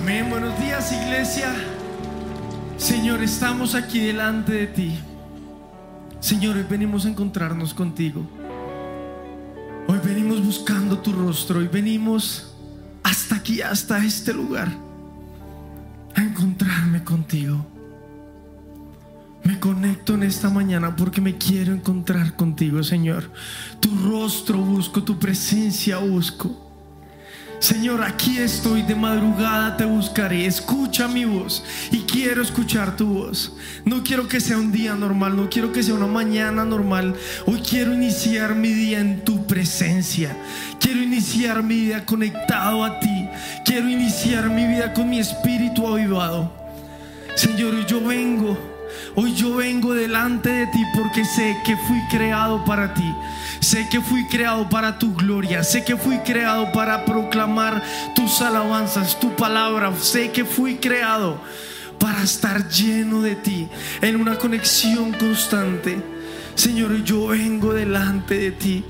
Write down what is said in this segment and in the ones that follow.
Amén. Buenos días, iglesia. Señor, estamos aquí delante de ti. Señor, hoy venimos a encontrarnos contigo. Hoy venimos buscando tu rostro. Hoy venimos hasta aquí, hasta este lugar, a encontrarme contigo. Me conecto en esta mañana porque me quiero encontrar contigo, Señor. Tu rostro busco, tu presencia busco. Señor, aquí estoy de madrugada, te buscaré. Escucha mi voz y quiero escuchar tu voz. No quiero que sea un día normal, no quiero que sea una mañana normal. Hoy quiero iniciar mi día en tu presencia. Quiero iniciar mi vida conectado a ti. Quiero iniciar mi vida con mi espíritu avivado. Señor, yo vengo Hoy yo vengo delante de ti porque sé que fui creado para ti. Sé que fui creado para tu gloria. Sé que fui creado para proclamar tus alabanzas, tu palabra. Sé que fui creado para estar lleno de ti, en una conexión constante. Señor, yo vengo delante de ti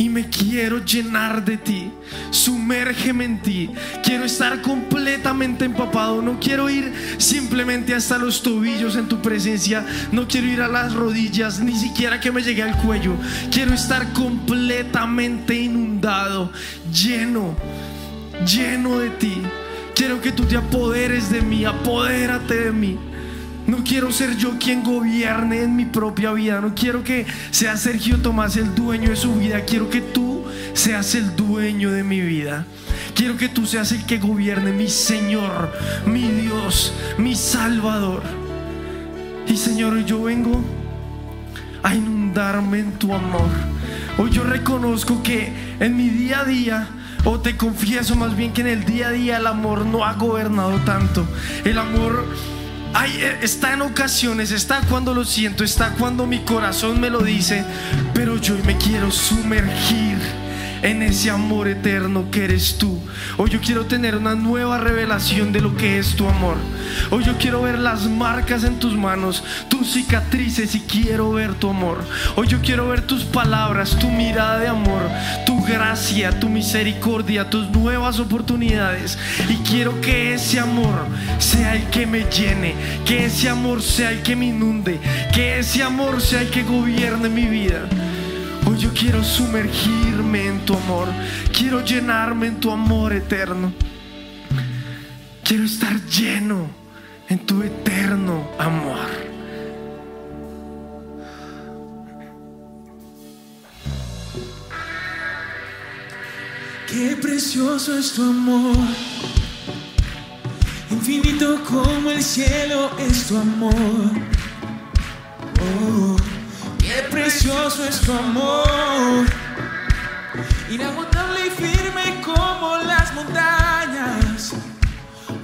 y me quiero llenar de ti. Sumérgeme en ti. Quiero estar completamente empapado. No quiero ir simplemente hasta los tobillos en tu presencia. No quiero ir a las rodillas, ni siquiera que me llegue al cuello. Quiero estar completamente inundado, lleno, lleno de ti. Quiero que tú te apoderes de mí, apodérate de mí. No quiero ser yo quien gobierne en mi propia vida. No quiero que sea Sergio Tomás el dueño de su vida. Quiero que tú seas el dueño de mi vida. Quiero que tú seas el que gobierne, mi Señor, mi Dios, mi Salvador. Y Señor, yo vengo a inundarme en tu amor. Hoy yo reconozco que en mi día a día, o te confieso más bien que en el día a día el amor no ha gobernado tanto. El amor eh, está en ocasiones, está cuando lo siento, está cuando mi corazón me lo dice, pero yo me quiero sumergir en ese amor eterno que eres tú. Hoy yo quiero tener una nueva revelación de lo que es tu amor. Hoy yo quiero ver las marcas en tus manos, tus cicatrices y quiero ver tu amor. Hoy yo quiero ver tus palabras, tu mirada de amor, tu gracia, tu misericordia, tus nuevas oportunidades. Y quiero que ese amor sea el que me llene, que ese amor sea el que me inunde, que ese amor sea el que gobierne mi vida. Hoy yo quiero sumergirme en tu amor. Quiero llenarme en tu amor eterno. Quiero estar lleno en tu eterno amor. Qué precioso es tu amor. Infinito como el cielo es tu amor. Oh. Qué precioso es tu amor, inagotable y firme como las montañas.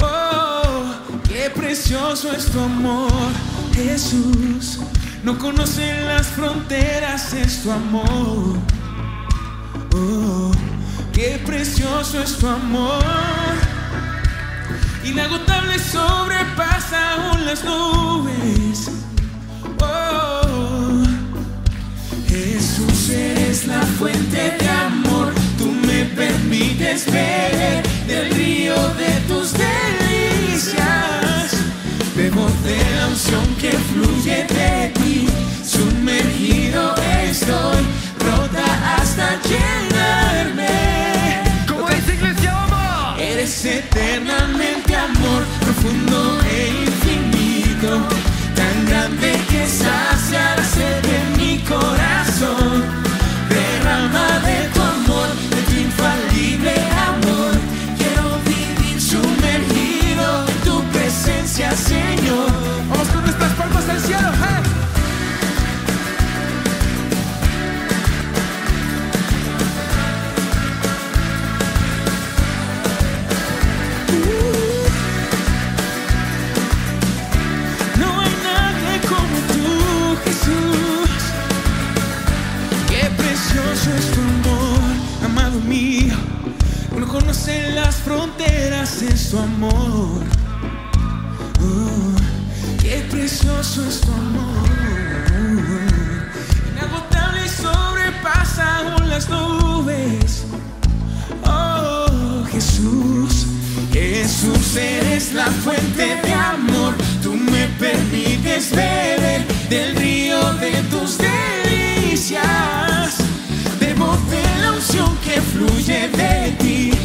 Oh, qué precioso es tu amor, Jesús. No conocen las fronteras, es tu amor. Oh, qué precioso es tu amor. Inagotable sobrepasa aún las nubes. Jesús eres la fuente de amor, tú me permites beber del río de tus delicias. Bebo de la unción que fluye de ti, sumergido estoy, rota hasta llenarme. Como dice iglesia, vamos. Eres eternamente amor, profundo e infinito, tan grande que sacia la sed de mi corazón. Conocen las fronteras de su amor. Oh, qué precioso es tu amor. Inagotable sobrepasa aún las nubes. Oh, Jesús, Jesús, eres la fuente de amor. Tú me permites beber del río de tus delicias. Debo de la unción que fluye de ti.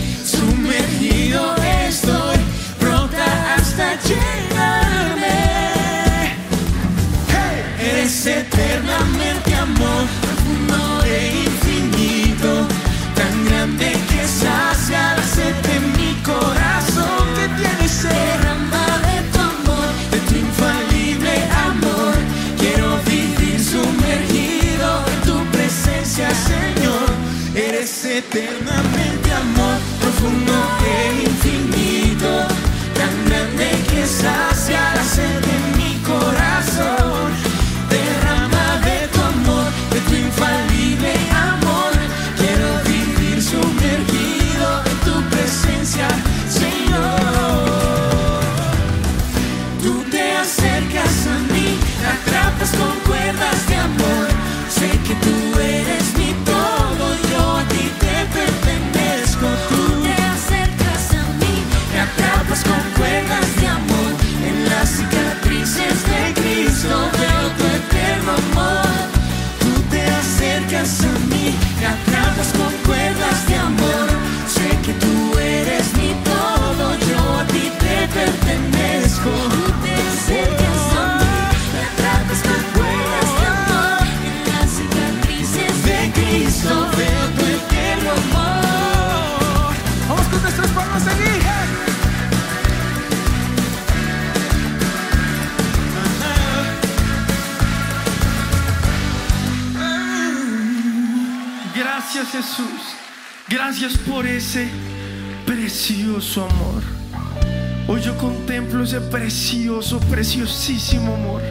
Precioso, preciosísimo amor.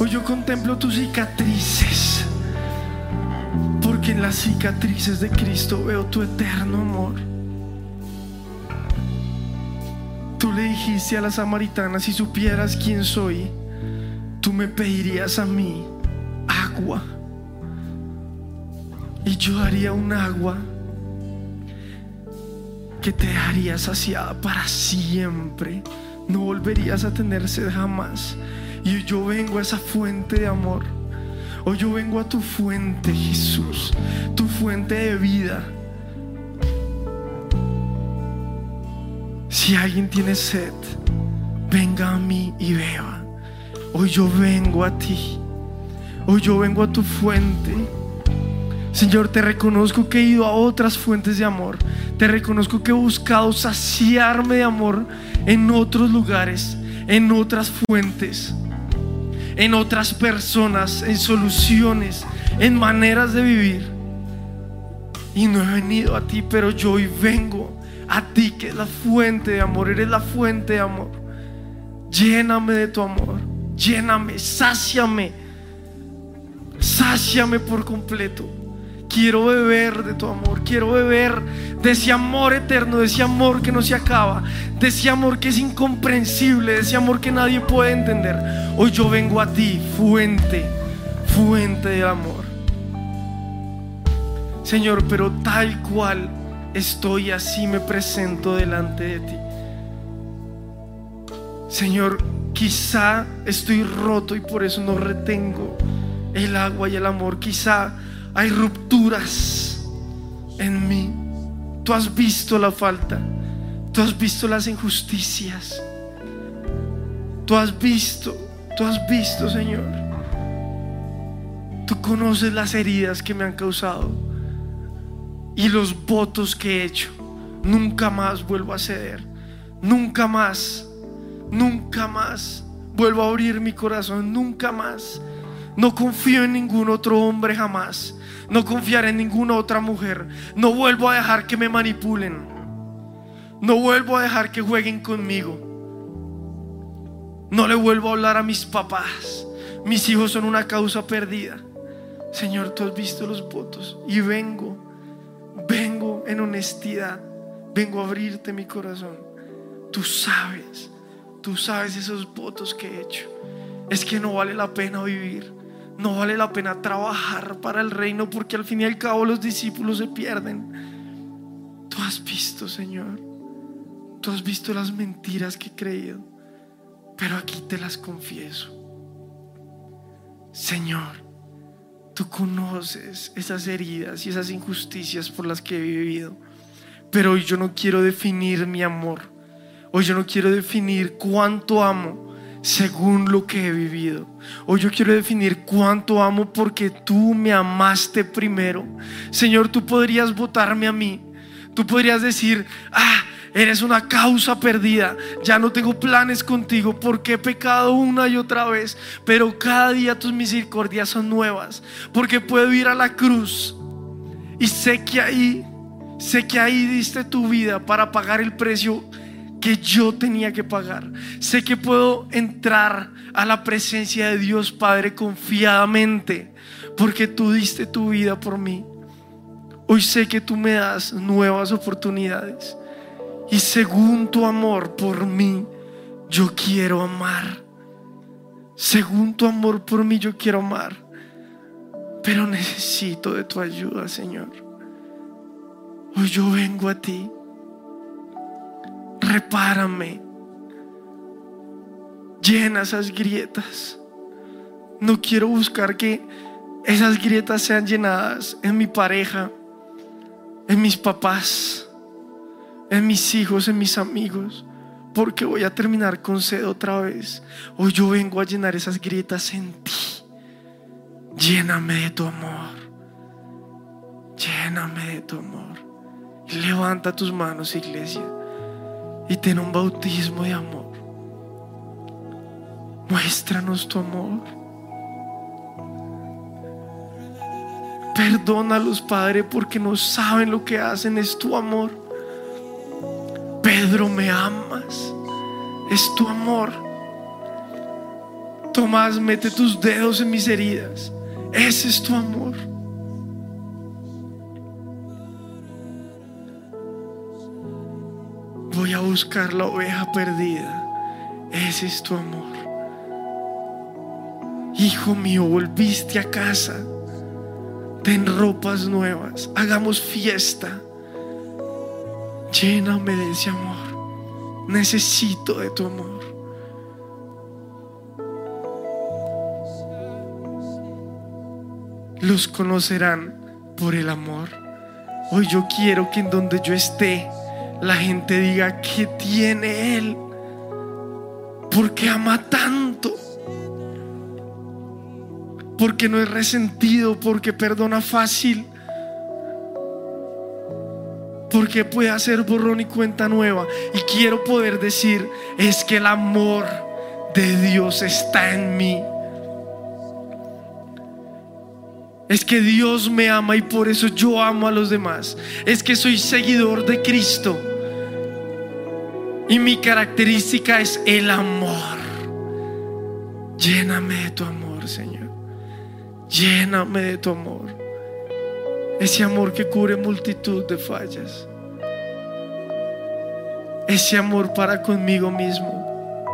Hoy yo contemplo tus cicatrices. Porque en las cicatrices de Cristo veo tu eterno amor. Tú le dijiste a la samaritana, si supieras quién soy, tú me pedirías a mí agua y yo daría un agua que te dejaría saciada para siempre. No volverías a tener sed jamás. Y yo vengo a esa fuente de amor. Hoy yo vengo a tu fuente, Jesús. Tu fuente de vida. Si alguien tiene sed, venga a mí y beba. Hoy yo vengo a ti. Hoy yo vengo a tu fuente. Señor, te reconozco que he ido a otras fuentes de amor. Te reconozco que he buscado saciarme de amor en otros lugares, en otras fuentes, en otras personas, en soluciones, en maneras de vivir. Y no he venido a ti, pero yo hoy vengo a ti, que es la fuente de amor. Eres la fuente de amor. Lléname de tu amor. Lléname, sáciame. Sáciame por completo. Quiero beber de tu amor, quiero beber de ese amor eterno, de ese amor que no se acaba, de ese amor que es incomprensible, de ese amor que nadie puede entender. Hoy yo vengo a ti, fuente, fuente de amor. Señor, pero tal cual estoy así me presento delante de ti. Señor, quizá estoy roto y por eso no retengo el agua y el amor. Quizá hay rupturas en mí. Tú has visto la falta. Tú has visto las injusticias. Tú has visto, tú has visto, Señor. Tú conoces las heridas que me han causado y los votos que he hecho. Nunca más vuelvo a ceder. Nunca más. Nunca más vuelvo a abrir mi corazón. Nunca más. No confío en ningún otro hombre jamás. No confiaré en ninguna otra mujer. No vuelvo a dejar que me manipulen. No vuelvo a dejar que jueguen conmigo. No le vuelvo a hablar a mis papás. Mis hijos son una causa perdida. Señor, tú has visto los votos y vengo, vengo en honestidad, vengo a abrirte mi corazón. Tú sabes, tú sabes esos votos que he hecho. Es que no vale la pena vivir, no vale la pena trabajar para el reino porque al fin y al cabo los discípulos se pierden. Tú has visto, Señor, tú has visto las mentiras que he creído, pero aquí te las confieso. Señor, tú conoces esas heridas y esas injusticias por las que he vivido. Pero hoy yo no quiero definir mi amor. Hoy yo no quiero definir cuánto amo según lo que he vivido. Hoy yo quiero definir cuánto amo porque tú me amaste primero. Señor, tú podrías votarme a mí. Tú podrías decir, ah, eres una causa perdida. Ya no tengo planes contigo porque he pecado una y otra vez. Pero cada día tus misericordias son nuevas. Porque puedo ir a la cruz. Y sé que ahí, sé que ahí diste tu vida para pagar el precio que yo tenía que pagar. Sé que puedo entrar a la presencia de Dios Padre confiadamente porque tú diste tu vida por mí. Hoy sé que tú me das nuevas oportunidades. Y según tu amor por mí, yo quiero amar. Según tu amor por mí, yo quiero amar. Pero necesito de tu ayuda, Señor. Hoy yo vengo a ti. Repárame. Llena esas grietas. No quiero buscar que esas grietas sean llenadas en mi pareja, en mis papás, en mis hijos, en mis amigos, porque voy a terminar con sed otra vez. Hoy yo vengo a llenar esas grietas en ti. Lléname de tu amor. Lléname de tu amor. Y levanta tus manos, iglesia, y ten un bautismo de amor. Muéstranos tu amor. Perdónalos, Padre, porque no saben lo que hacen. Es tu amor. Pedro, me amas. Es tu amor. Tomás, mete tus dedos en mis heridas. Ese es tu amor. Voy a buscar la oveja perdida. Ese es tu amor. Hijo mío, volviste a casa. Ten ropas nuevas. Hagamos fiesta. Lléname de ese amor. Necesito de tu amor. Los conocerán por el amor. Hoy yo quiero que en donde yo esté, la gente diga que tiene Él. Porque ama tanto. Porque no es resentido, porque perdona fácil. Porque puede hacer borrón y cuenta nueva. Y quiero poder decir, es que el amor de Dios está en mí. Es que Dios me ama y por eso yo amo a los demás. Es que soy seguidor de Cristo. Y mi característica es el amor. Lléname de tu amor, Señor. Lléname de tu amor. Ese amor que cubre multitud de fallas. Ese amor para conmigo mismo.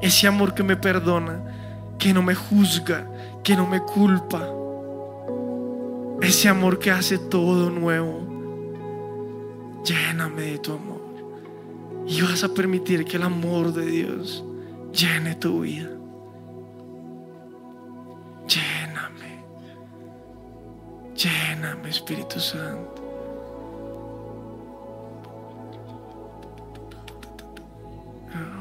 Ese amor que me perdona, que no me juzga, que no me culpa. Ese amor que hace todo nuevo. Lléname de tu amor. Y vas a permitir que el amor de Dios llene tu vida. Lléname. Lléname, Espíritu Santo. Ah.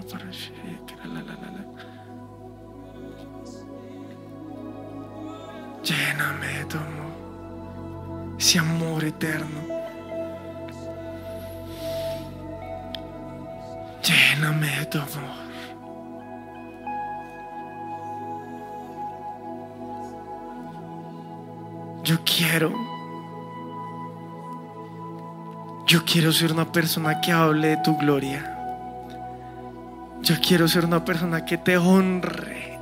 Lléname de tu amor. Ese amor eterno. Lléname de tu amor. Yo quiero. Yo quiero ser una persona que hable de tu gloria. Yo quiero ser una persona que te honre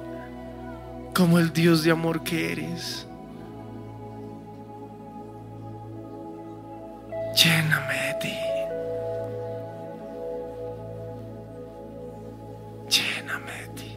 como el Dios de amor que eres. Gjenëm e ti Gjenëm e ti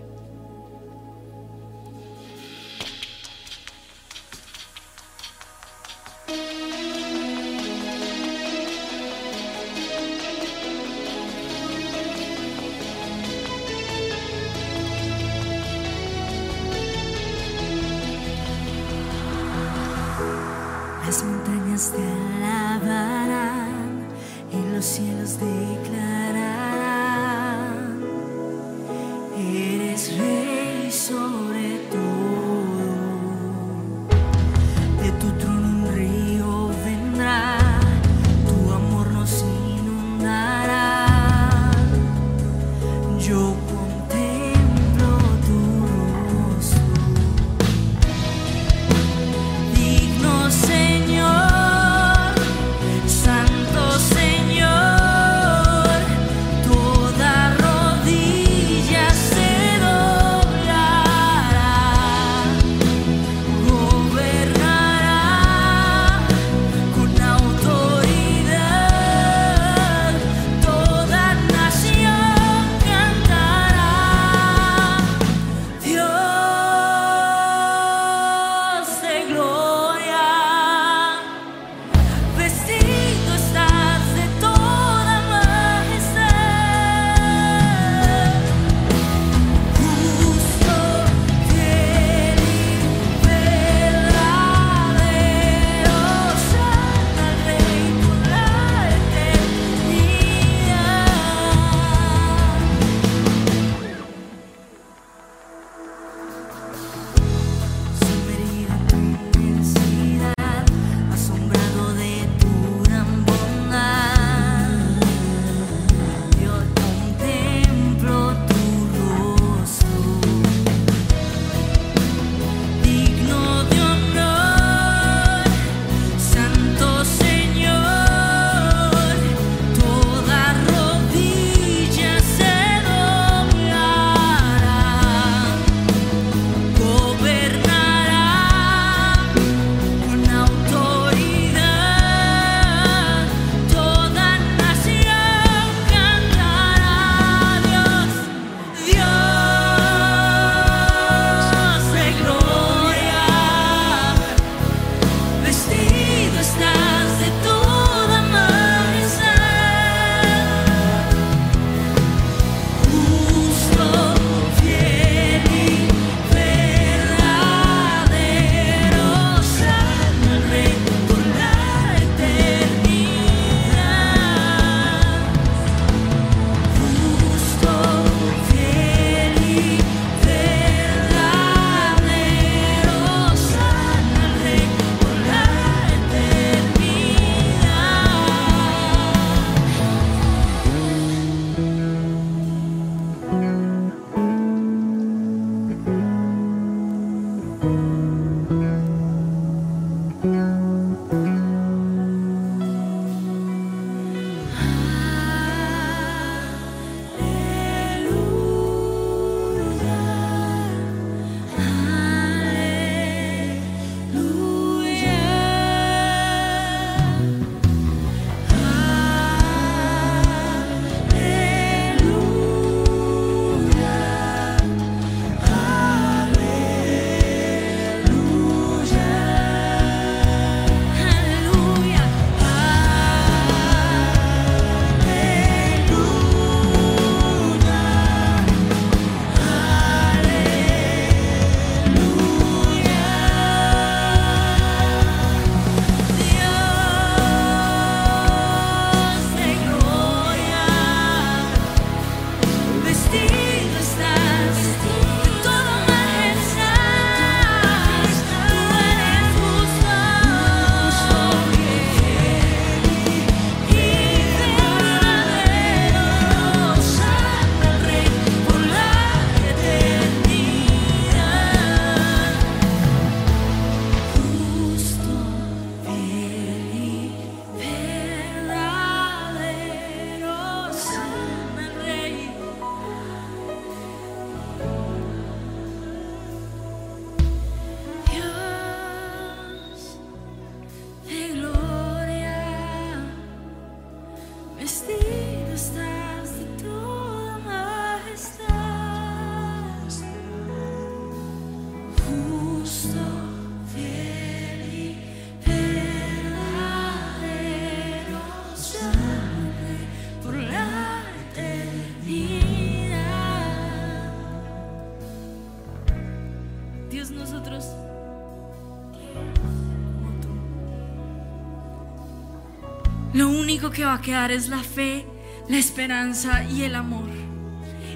que va a quedar es la fe, la esperanza y el amor.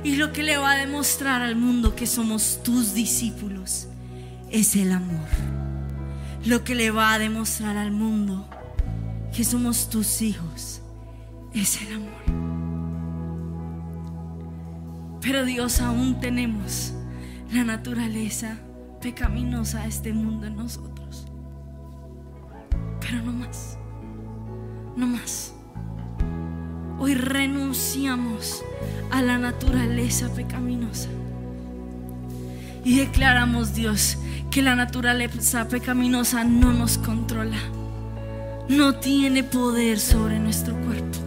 Y lo que le va a demostrar al mundo que somos tus discípulos es el amor. Lo que le va a demostrar al mundo que somos tus hijos es el amor. Pero Dios aún tenemos la naturaleza pecaminosa de este mundo en nosotros. Pero no más, no más. Hoy renunciamos a la naturaleza pecaminosa. Y declaramos, Dios, que la naturaleza pecaminosa no nos controla. No tiene poder sobre nuestro cuerpo.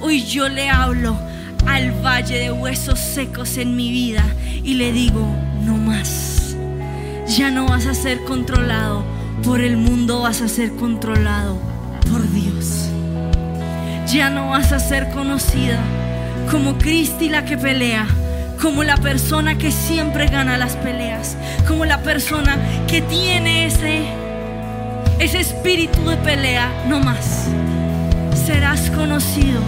Hoy yo le hablo al valle de huesos secos en mi vida y le digo, no más. Ya no vas a ser controlado por el mundo, vas a ser controlado por Dios. Ya no vas a ser conocida como Cristi la que pelea, como la persona que siempre gana las peleas, como la persona que tiene ese, ese espíritu de pelea, no más. Serás conocido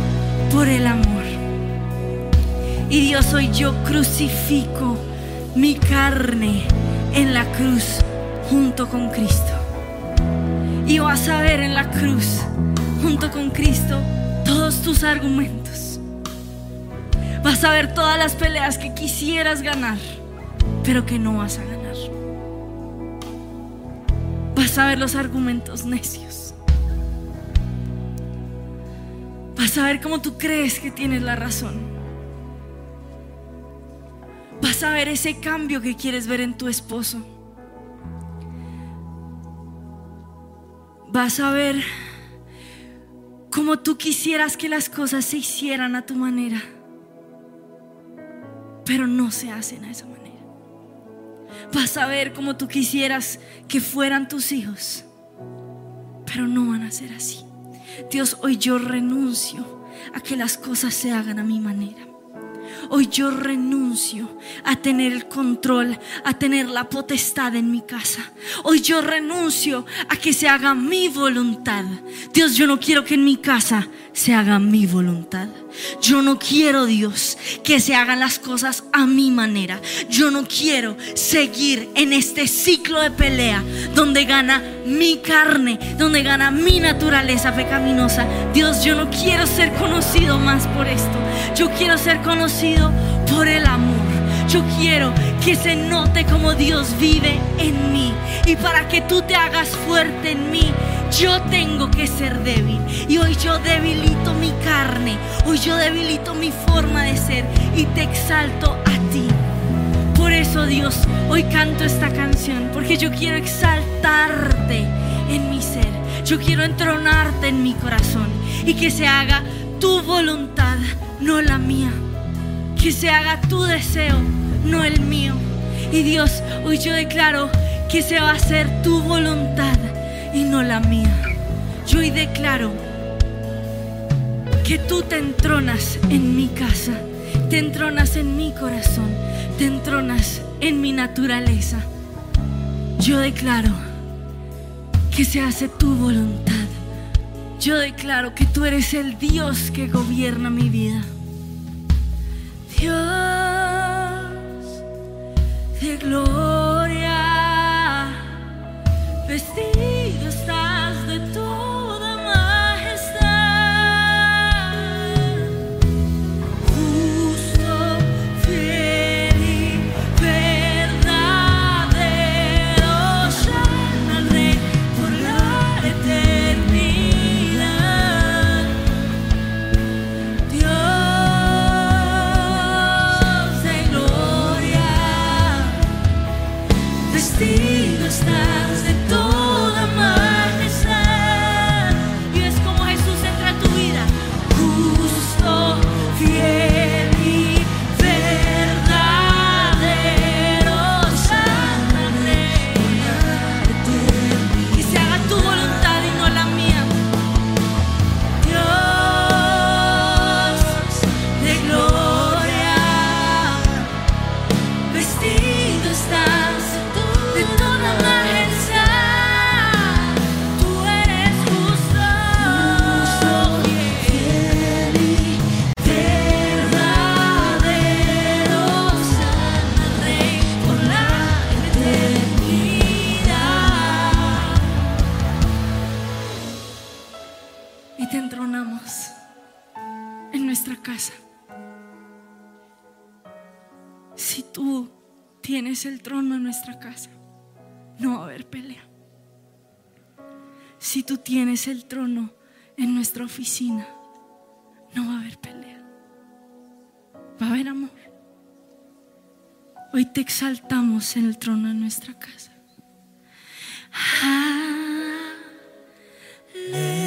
por el amor. Y Dios hoy yo crucifico mi carne en la cruz junto con Cristo. Y vas a ver en la cruz junto con Cristo todos tus argumentos. Vas a ver todas las peleas que quisieras ganar, pero que no vas a ganar. Vas a ver los argumentos necios. Vas a ver cómo tú crees que tienes la razón. Vas a ver ese cambio que quieres ver en tu esposo. Vas a ver cómo tú quisieras que las cosas se hicieran a tu manera, pero no se hacen a esa manera. Vas a ver cómo tú quisieras que fueran tus hijos, pero no van a ser así. Dios, hoy yo renuncio a que las cosas se hagan a mi manera. Hoy yo renuncio a tener el control, a tener la potestad en mi casa. Hoy yo renuncio a que se haga mi voluntad. Dios, yo no quiero que en mi casa se haga mi voluntad. Yo no quiero, Dios, que se hagan las cosas a mi manera. Yo no quiero seguir en este ciclo de pelea donde gana mi carne, donde gana mi naturaleza pecaminosa. Dios, yo no quiero ser conocido más por esto. Yo quiero ser conocido por el amor. Yo quiero que se note como Dios vive en mí. Y para que tú te hagas fuerte en mí, yo tengo que ser débil. Y hoy yo debilito mi carne. Hoy yo debilito mi forma de ser. Y te exalto a ti. Por eso Dios, hoy canto esta canción. Porque yo quiero exaltarte en mi ser. Yo quiero entronarte en mi corazón. Y que se haga tu voluntad, no la mía. Que se haga tu deseo, no el mío. Y Dios, hoy yo declaro que se va a hacer tu voluntad y no la mía. Yo hoy declaro que tú te entronas en mi casa, te entronas en mi corazón, te entronas en mi naturaleza. Yo declaro que se hace tu voluntad. Yo declaro que tú eres el Dios que gobierna mi vida. Dios de gloria, vestido estás de toda oficina, no va a haber pelea. Va a haber amor. Hoy te exaltamos en el trono de nuestra casa. Aleluya.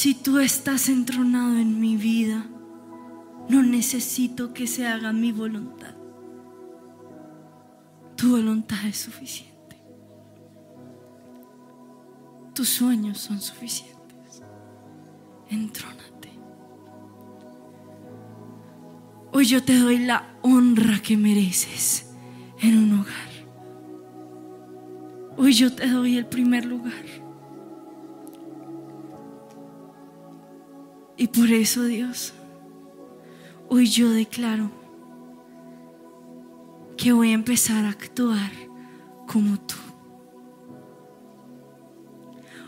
Si tú estás entronado en mi vida, no necesito que se haga mi voluntad. Tu voluntad es suficiente. Tus sueños son suficientes. Entrónate. Hoy yo te doy la honra que mereces en un hogar. Hoy yo te doy el primer lugar. Y por eso, Dios, hoy yo declaro que voy a empezar a actuar como tú.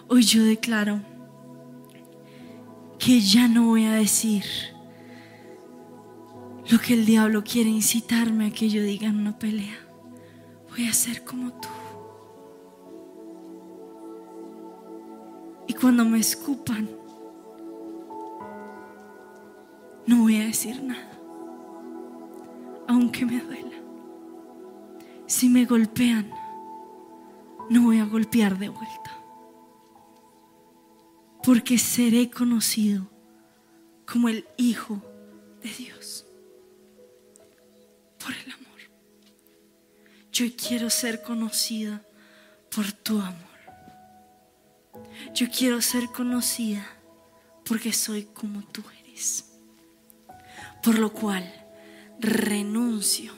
Hoy yo declaro que ya no voy a decir lo que el diablo quiere incitarme a que yo diga en una pelea. Voy a ser como tú. Y cuando me escupan, no voy a decir nada, aunque me duela. Si me golpean, no voy a golpear de vuelta, porque seré conocido como el Hijo de Dios por el amor. Yo quiero ser conocida por tu amor. Yo quiero ser conocida porque soy como tú eres. Por lo cual renuncio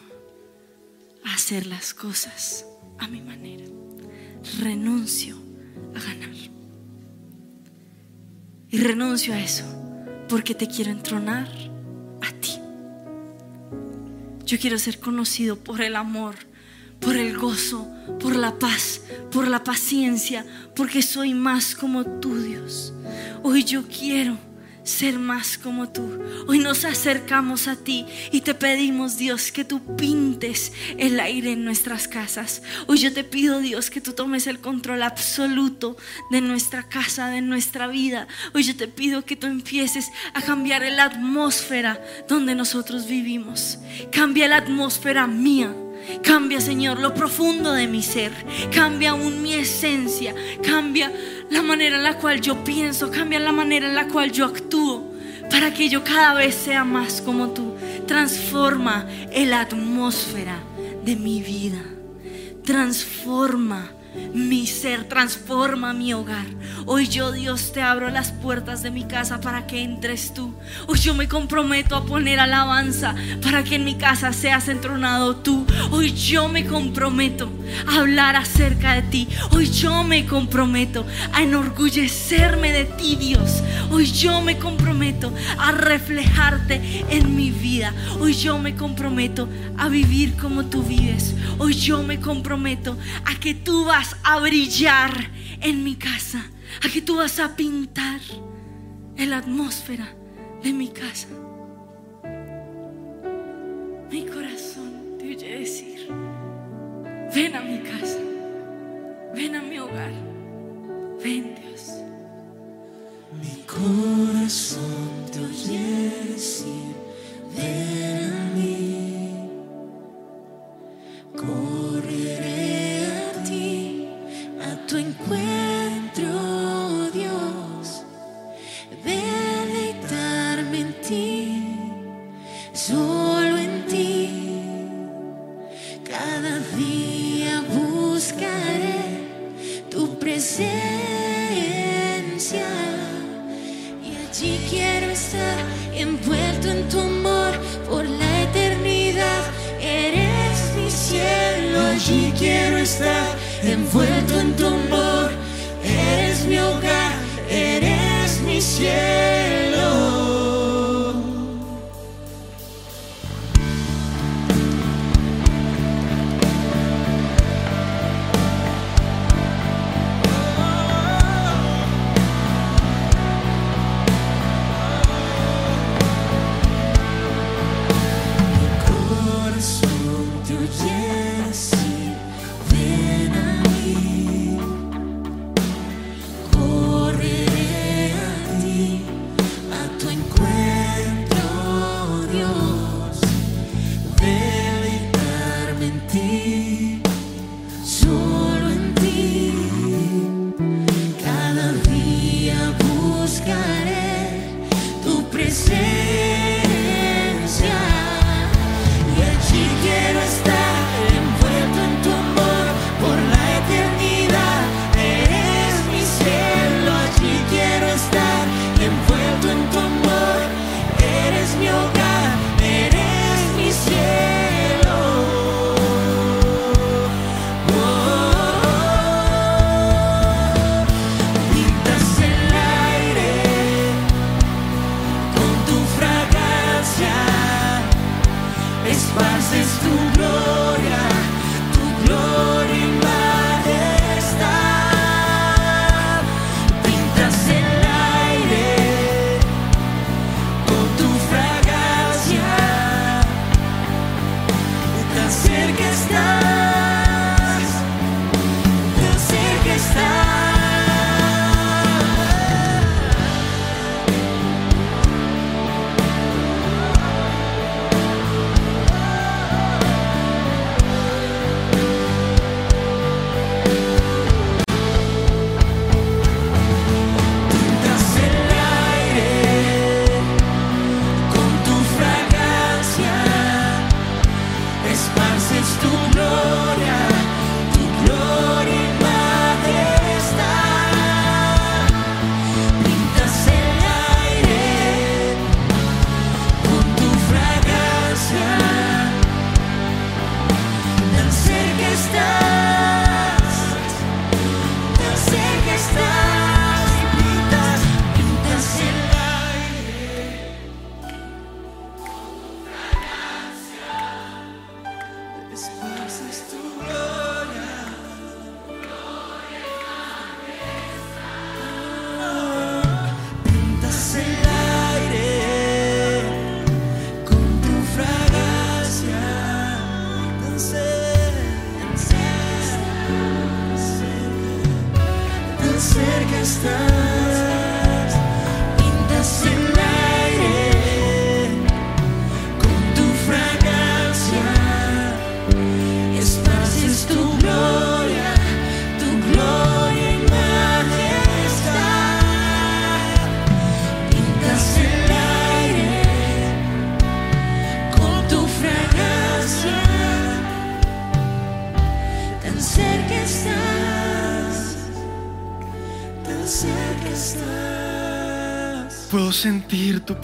a hacer las cosas a mi manera. Renuncio a ganar. Y renuncio a eso porque te quiero entronar a ti. Yo quiero ser conocido por el amor, por el gozo, por la paz, por la paciencia, porque soy más como tú, Dios. Hoy yo quiero ser más como tú. Hoy nos acercamos a ti y te pedimos, Dios, que tú pintes el aire en nuestras casas. Hoy yo te pido, Dios, que tú tomes el control absoluto de nuestra casa, de nuestra vida. Hoy yo te pido que tú empieces a cambiar la atmósfera donde nosotros vivimos. Cambia la atmósfera mía. Cambia, Señor, lo profundo de mi ser. Cambia aún mi esencia. Cambia la manera en la cual yo pienso. Cambia la manera en la cual yo actúo. Para que yo cada vez sea más como tú. Transforma la atmósfera de mi vida. Transforma mi ser, transforma mi hogar. Hoy yo, Dios, te abro las puertas de mi casa para que entres tú. Hoy yo me comprometo a poner alabanza para que en mi casa seas entronado tú. Hoy yo me comprometo a hablar acerca de ti. Hoy yo me comprometo a enorgullecerme de ti, Dios. Hoy yo me comprometo a reflejarte en mi vida. Hoy yo me comprometo a vivir como tú vives. Hoy yo me comprometo a que tú vas a brillar en mi casa. A que tú vas a pintar en la atmósfera de mi casa. Mi corazón ven a mi casa, ven a mi hogar, ven Dios. Mi corazón te oye decir, ven a mí. Correré a ti, a tu encuentro, Dios. Deleitarme en ti, quiero estar envuelto en tu amor. Eres mi hogar, eres mi cielo.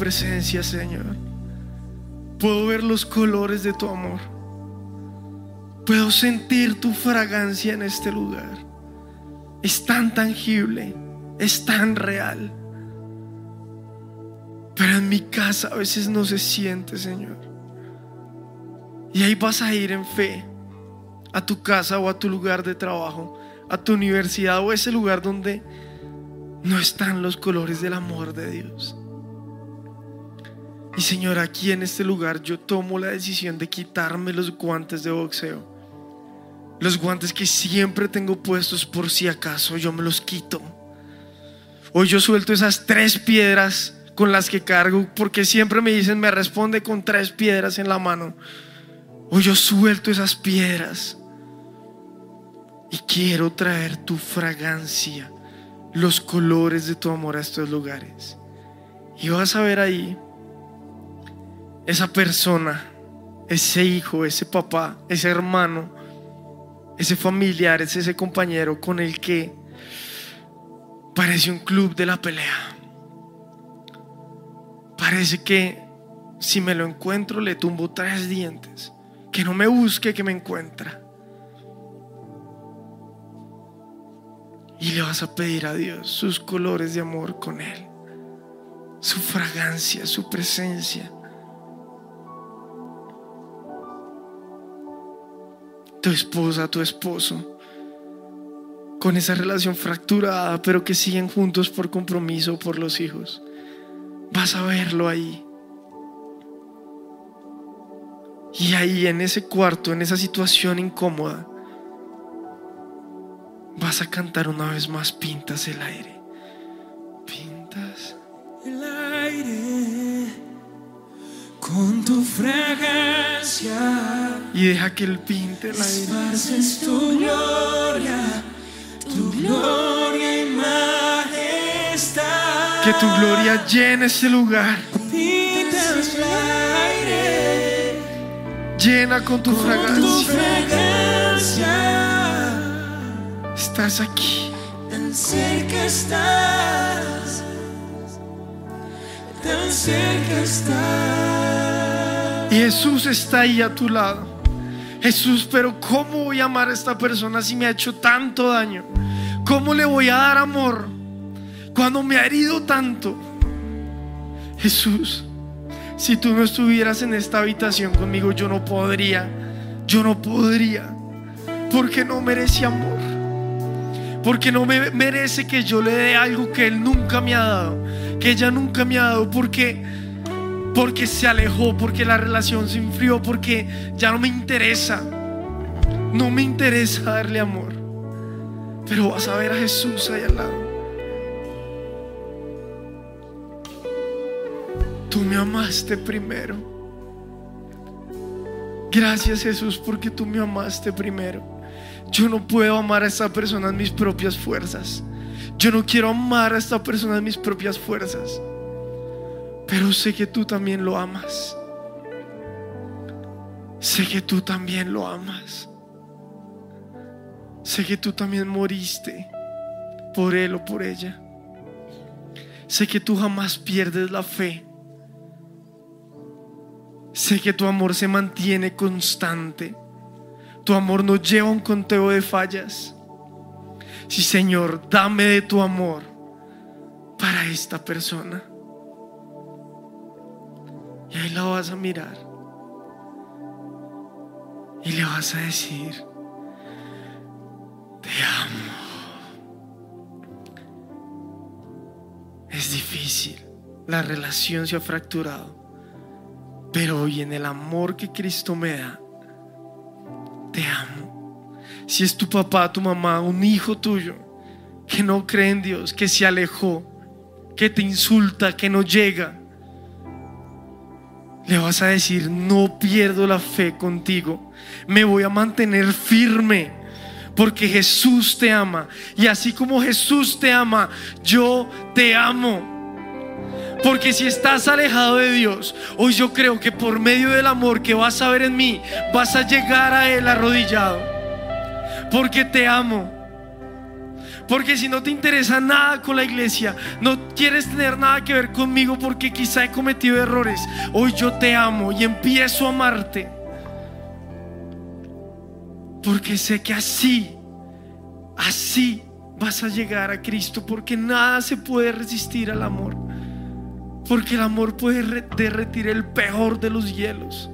Presencia, Señor. Puedo ver los colores de tu amor. Puedo sentir tu fragancia en este lugar. Es tan tangible, es tan real. Pero en mi casa a veces no se siente, Señor. Y ahí vas a ir en fe a tu casa o a tu lugar de trabajo, a tu universidad o ese lugar donde no están los colores del amor de Dios. Y Señor, aquí en este lugar yo tomo la decisión de quitarme los guantes de boxeo. Los guantes que siempre tengo puestos por si acaso yo me los quito. Hoy yo suelto esas tres piedras con las que cargo porque siempre me dicen me responde con tres piedras en la mano. Hoy yo suelto esas piedras y quiero traer tu fragancia, los colores de tu amor a estos lugares. Y vas a ver ahí esa persona, ese hijo, ese papá, ese hermano, ese familiar, ese, compañero con el que parece un club de la pelea. Parece que si me lo encuentro le tumbo tres dientes. Que no me busque, que me encuentra. Y le vas a pedir a Dios sus colores de amor con Él. Su fragancia, su presencia. Tu esposa, tu esposo. Con esa relación fracturada, pero que siguen juntos por compromiso, por los hijos. Vas a verlo ahí. Y ahí en ese cuarto, en esa situación incómoda, vas a cantar una vez más, pintas el aire. Con tu fragancia. Y deja que él pinte el aire. Esparces tu gloria, tu gloria y majestad. Que tu gloria llene ese lugar. pintas el aire Llena con tu con tu fragancia. fragancia. Estás aquí. Tan cerca estás, Y Jesús está ahí a tu lado. Jesús, pero ¿cómo voy a amar a esta persona si me ha hecho tanto daño? ¿Cómo le voy a dar amor cuando me ha herido tanto? Jesús, si tú no estuvieras en esta habitación conmigo, yo no podría, yo no podría, porque no merece amor, porque no me merece que yo le dé algo que Él nunca me ha dado, que ella nunca me ha dado, porque porque se alejó, porque la relación se enfrió, porque ya no me interesa. No me interesa darle amor. Pero vas a ver a Jesús ahí al lado. Tú me amaste primero. Gracias Jesús porque tú me amaste primero. Yo no puedo amar a esta persona en mis propias fuerzas. Yo no quiero amar a esta persona en mis propias fuerzas. Pero sé que tú también lo amas. Sé que tú también lo amas. Sé que tú también moriste por él o por ella. Sé que tú jamás pierdes la fe. Sé que tu amor se mantiene constante. Tu amor no lleva un conteo de fallas. Sí, Señor, dame de tu amor para esta persona. Y ahí la vas a mirar. Y le vas a decir, te amo. Es difícil. La relación se ha fracturado. Pero hoy en el amor que Cristo me da, te amo. Si es tu papá, tu mamá, un hijo tuyo que no cree en Dios, que se alejó, que te insulta, que no llega, le vas a decir, no pierdo la fe contigo, me voy a mantener firme. Porque Jesús te ama. Y así como Jesús te ama, yo te amo. Porque si estás alejado de Dios, hoy yo creo que por medio del amor que vas a ver en mí, vas a llegar a Él arrodillado. Porque te amo. Porque si no te interesa nada con la iglesia, no quieres tener nada que ver conmigo porque quizá he cometido errores, hoy yo te amo y empiezo a amarte. Porque sé que así, así vas a llegar a Cristo, porque nada se puede resistir al amor. Porque el amor puede re- derretir el peor de los hielos.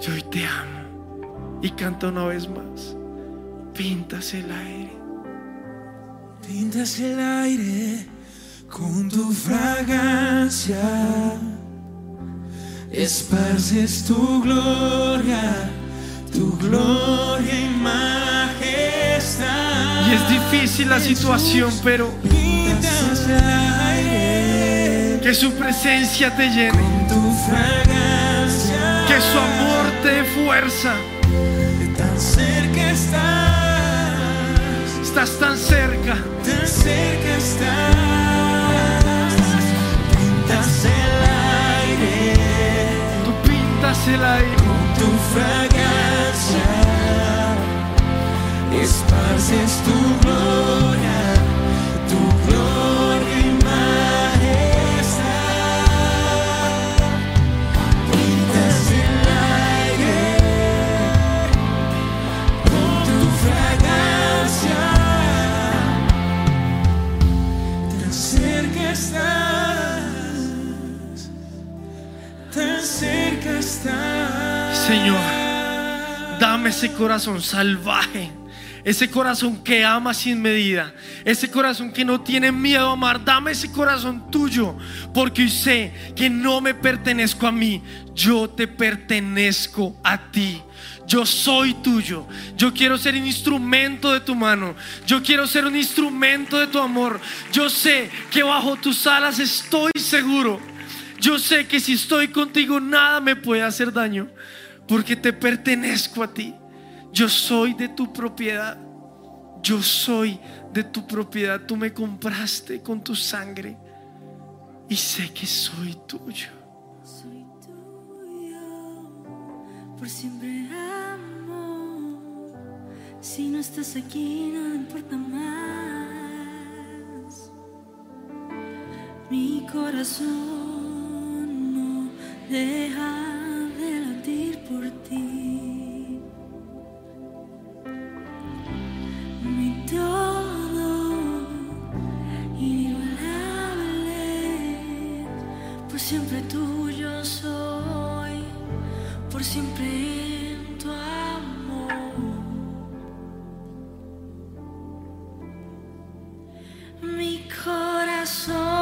Yo hoy te amo. Y canta una vez más. Pintas el aire. Pintas el aire con tu fragancia, esparces tu gloria, tu gloria y majestad. Y es difícil la situación, pero Pintas el aire que su presencia te llene. con tu fragancia, Que su amor te fuerza. Tan cerca estás, Estás tan cerca. tan cerca estás. Pintas el aire. Tú pintas el aire. tu fragancia, esparces tu gloria, corazón salvaje. Ese corazón que ama sin medida. Ese corazón que no tiene miedo a amar. Dame ese corazón tuyo. Porque sé que no me pertenezco a mí. Yo te pertenezco a ti. Yo soy tuyo. Yo quiero ser un instrumento de tu mano. Yo quiero ser un instrumento de tu amor. Yo sé que bajo tus alas estoy seguro. Yo sé que si estoy contigo nada me puede hacer daño. Porque te pertenezco a ti. Yo soy de tu propiedad. Yo soy de tu propiedad. Tú me compraste con tu sangre. Y sé que soy tuyo. Soy tuyo, por siempre amo. Si no estás aquí, no importa más. Mi corazón no deja de latir por ti. Siempre tuyo soy, por siempre en tu amor. Mi corazón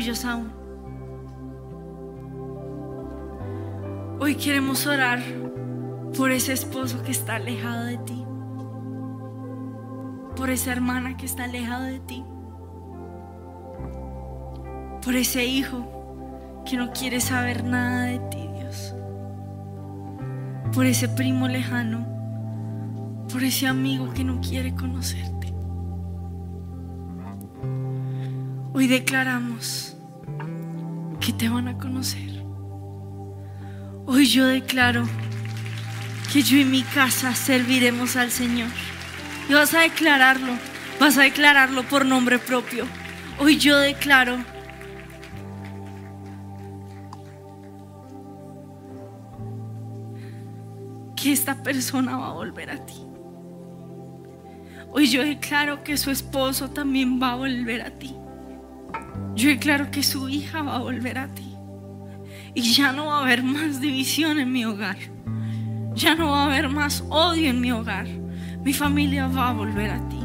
tuyos. Hoy queremos orar por ese esposo que está alejado de ti, por esa hermana que está alejado de ti, por ese hijo que no quiere saber nada de ti, Dios, por ese primo lejano, por ese amigo que no quiere conocerte. Hoy declaramos que te van a conocer. Hoy yo declaro que yo y mi casa serviremos al Señor. Y vas a declararlo, vas a declararlo por nombre propio. Hoy yo declaro que esta persona va a volver a ti. Hoy yo declaro que su esposo también va a volver a ti. Yo declaro que su hija va a volver a ti. Y ya no va a haber más división en mi hogar. Ya no va a haber más odio en mi hogar. Mi familia va a volver a ti.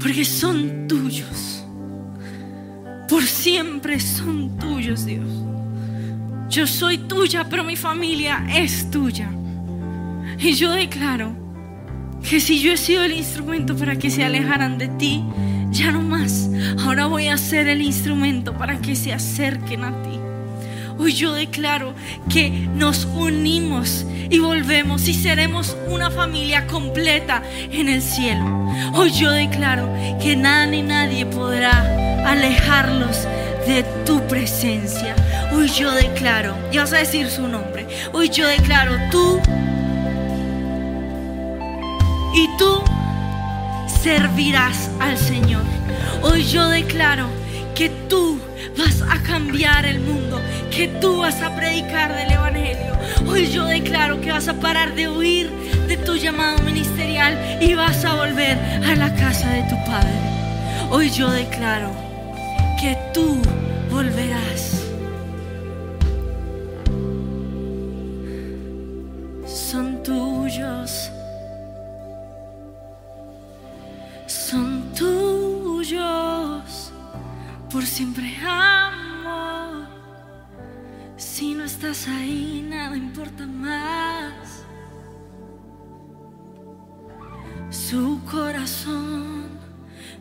Porque son tuyos. Por siempre son tuyos, Dios. Yo soy tuya, pero mi familia es tuya. Y yo declaro que si yo he sido el instrumento para que se alejaran de ti, ya no más. Ahora voy a ser el instrumento para que se acerquen a ti. Hoy yo declaro que nos unimos y volvemos y seremos una familia completa en el cielo. Hoy yo declaro que nada ni nadie podrá alejarlos de tu presencia. Hoy yo declaro, y vas a decir su nombre, hoy yo declaro tú y tú servirás al Señor. Hoy yo declaro que tú vas a cambiar el mundo, que tú vas a predicar del Evangelio. Hoy yo declaro que vas a parar de huir de tu llamado ministerial y vas a volver a la casa de tu Padre. Hoy yo declaro que tú volverás. Por siempre amor. Si no estás ahí, nada importa más. Su corazón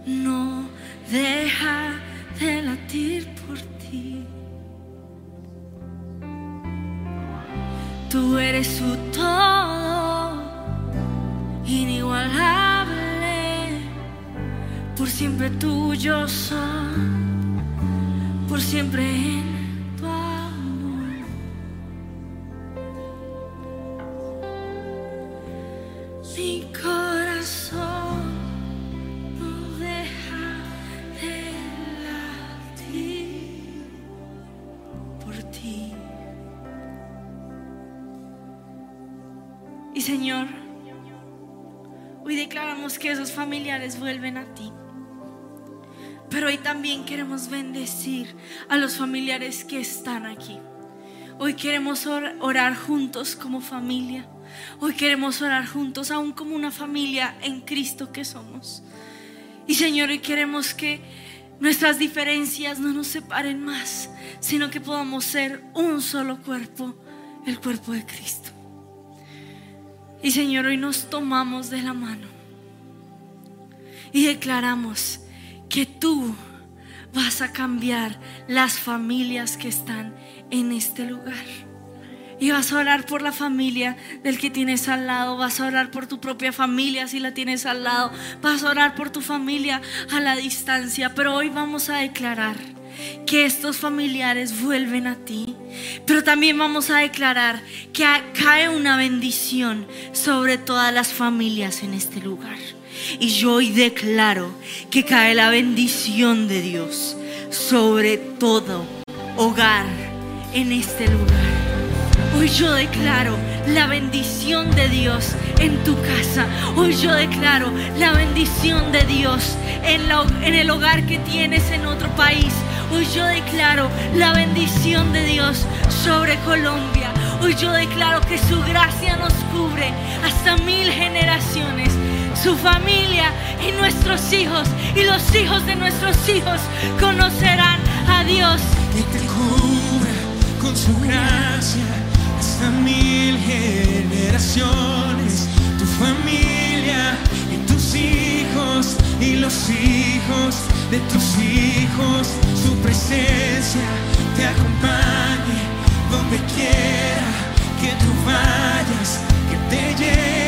no deja de latir por ti. Tú eres su todo, inigualable, por siempre tuyo son, por siempre en tu amor. Mi corazón no deja de latir por ti. Y Señor, hoy declaramos que esos familiares vuelven a ti. También queremos bendecir a los familiares que están aquí. Hoy queremos or- orar juntos como familia. Hoy queremos orar juntos, aún como una familia en Cristo que somos. Y Señor, hoy queremos que nuestras diferencias no nos separen más, sino que podamos ser un solo cuerpo, el cuerpo de Cristo. Y Señor, hoy nos tomamos de la mano y declaramos que tú vas a cambiar las familias que están en este lugar. Y vas a orar por la familia del que tienes al lado, vas a orar por tu propia familia si la tienes al lado, vas a orar por tu familia a la distancia, pero hoy vamos a declarar que estos familiares vuelven a ti, pero también vamos a declarar que cae una bendición sobre todas las familias en este lugar. Y yo hoy declaro que cae la bendición de Dios sobre todo hogar en este lugar. Hoy yo declaro la bendición de Dios en tu casa. Hoy yo declaro la bendición de Dios en, en el hogar que tienes en otro país. Hoy yo declaro la bendición de Dios sobre Colombia. Hoy yo declaro que su gracia nos cubre hasta mil generaciones. Su familia y nuestros hijos y los hijos de nuestros hijos conocerán a Dios. que te cubra con su gracia hasta mil generaciones, tu familia y tus hijos y los hijos de tus hijos, su presencia te acompañe donde quiera que tú vayas, que te va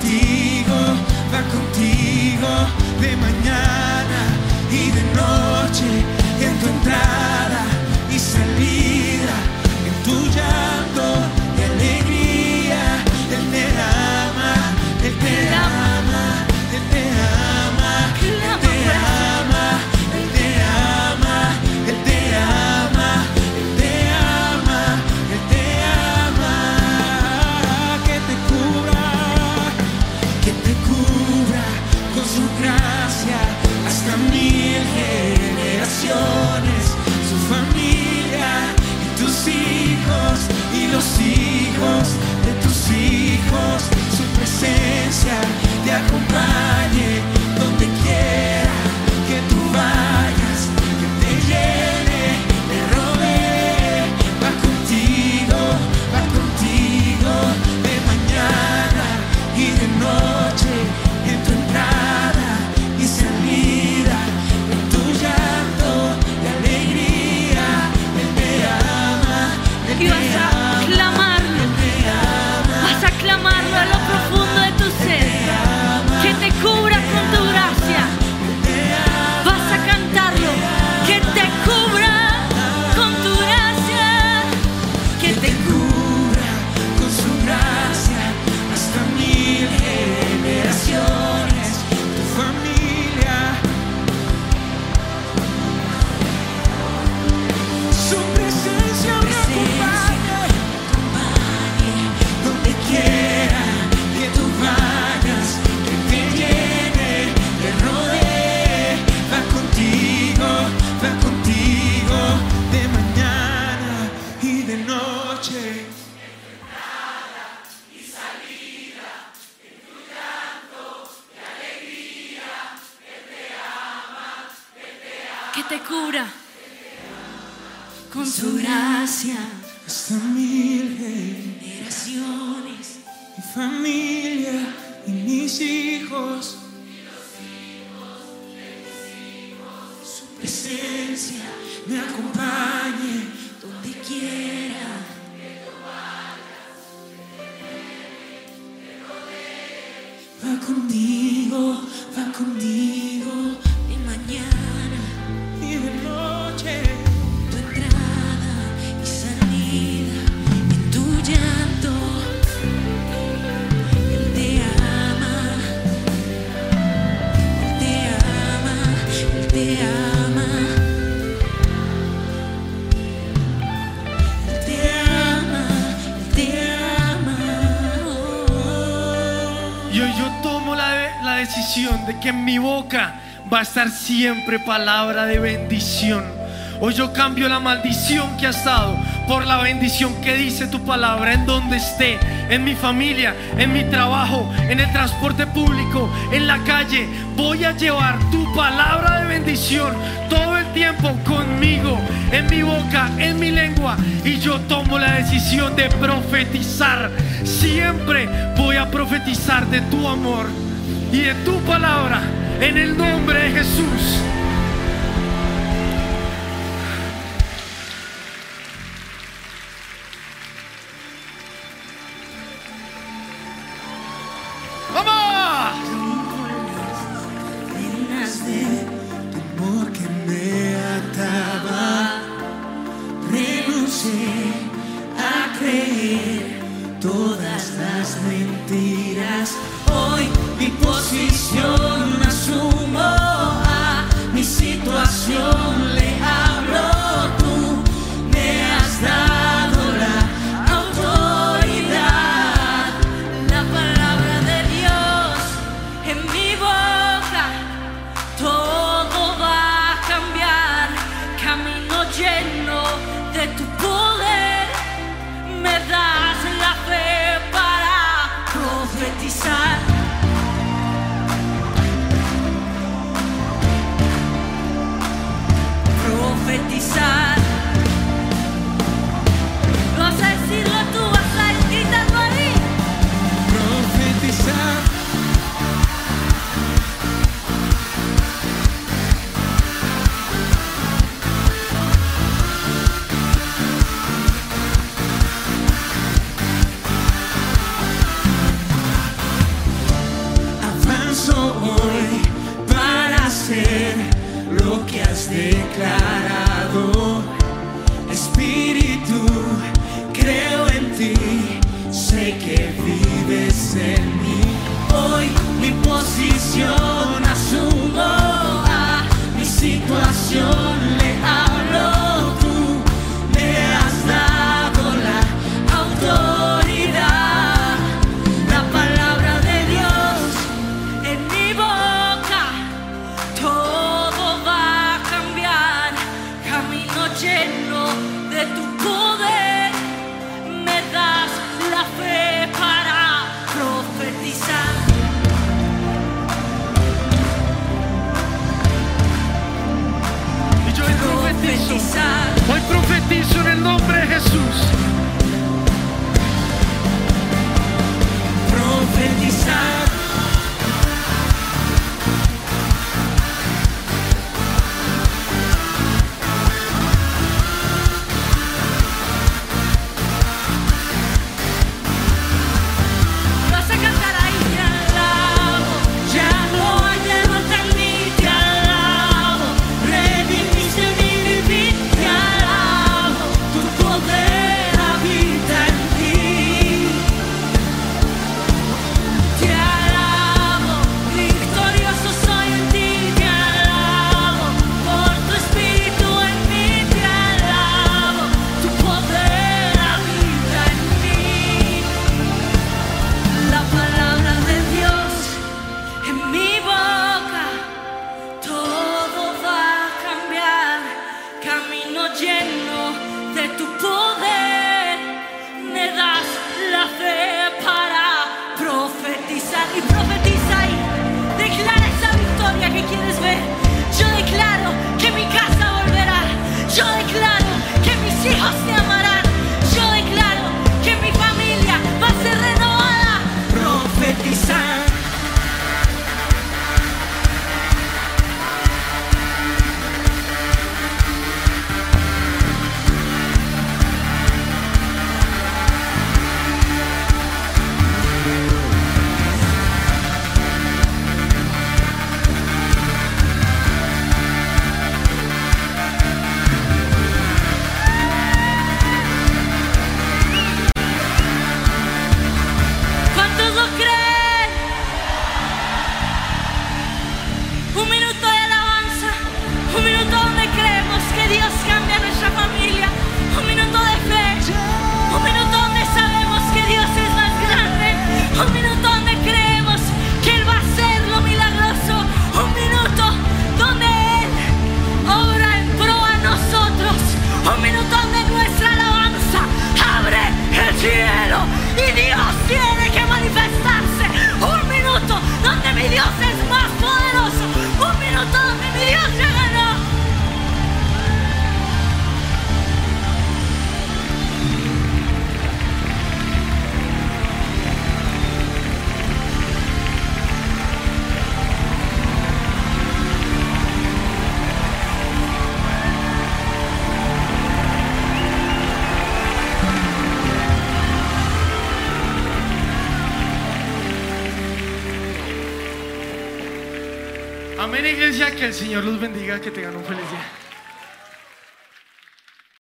contigo, va contigo de mañana y de noche, en tu entrada y salida, en tu llanto su familia y tus hijos y los hijos de tus hijos, su presencia te acompañe en mi boca va a estar siempre palabra de bendición. Hoy yo cambio la maldición que ha estado por la bendición que dice tu palabra en donde esté, en mi familia, en mi trabajo, en el transporte público, en la calle. Voy a llevar tu palabra de bendición todo el tiempo conmigo, en mi boca, en mi lengua. Y yo tomo la decisión de profetizar. Siempre voy a profetizar de tu amor y de tu palabra en el nombre de Jesús. lo que has declarado. Espíritu, creo en ti, sé que vives en mí. Hoy mi posición asumo a mi situación.